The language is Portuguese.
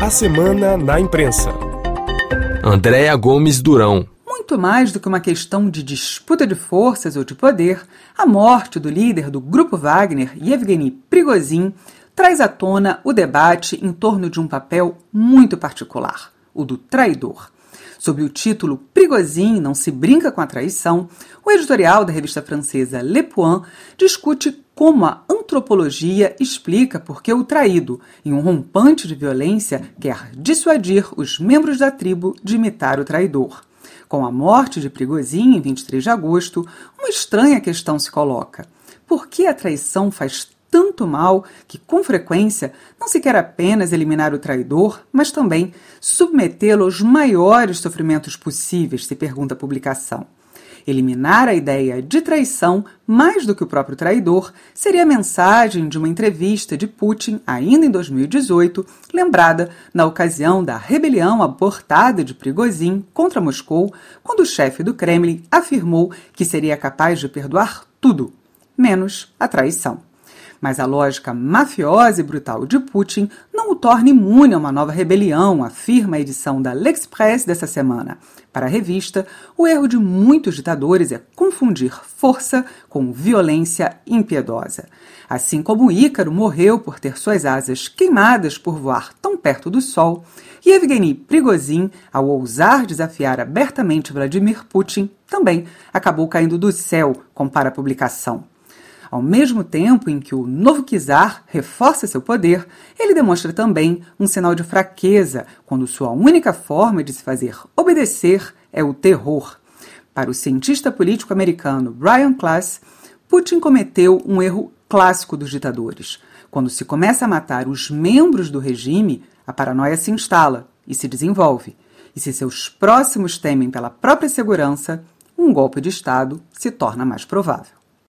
A semana na imprensa. Andréa Gomes Durão. Muito mais do que uma questão de disputa de forças ou de poder, a morte do líder do Grupo Wagner, Yevgeny Prigozhin, traz à tona o debate em torno de um papel muito particular, o do traidor. Sob o título Prigozhin não se brinca com a traição, o editorial da revista francesa Le Point discute como a antropologia explica por que o traído, em um rompante de violência, quer dissuadir os membros da tribo de imitar o traidor. Com a morte de Prigozhin em 23 de agosto, uma estranha questão se coloca. Por que a traição faz tanto mal que, com frequência, não se quer apenas eliminar o traidor, mas também submetê-lo aos maiores sofrimentos possíveis, se pergunta a publicação. Eliminar a ideia de traição, mais do que o próprio traidor, seria a mensagem de uma entrevista de Putin, ainda em 2018, lembrada na ocasião da rebelião abortada de Prigozhin contra Moscou, quando o chefe do Kremlin afirmou que seria capaz de perdoar tudo, menos a traição. Mas a lógica mafiosa e brutal de Putin não o torna imune a uma nova rebelião, afirma a edição da L'Express dessa semana. Para a revista, o erro de muitos ditadores é confundir força com violência impiedosa. Assim como Ícaro morreu por ter suas asas queimadas por voar tão perto do sol, e Evgeny Prigozhin, ao ousar desafiar abertamente Vladimir Putin, também acabou caindo do céu, compara a publicação. Ao mesmo tempo em que o novo czar reforça seu poder, ele demonstra também um sinal de fraqueza quando sua única forma de se fazer obedecer é o terror. Para o cientista político americano Brian Klass, Putin cometeu um erro clássico dos ditadores. Quando se começa a matar os membros do regime, a paranoia se instala e se desenvolve. E se seus próximos temem pela própria segurança, um golpe de Estado se torna mais provável.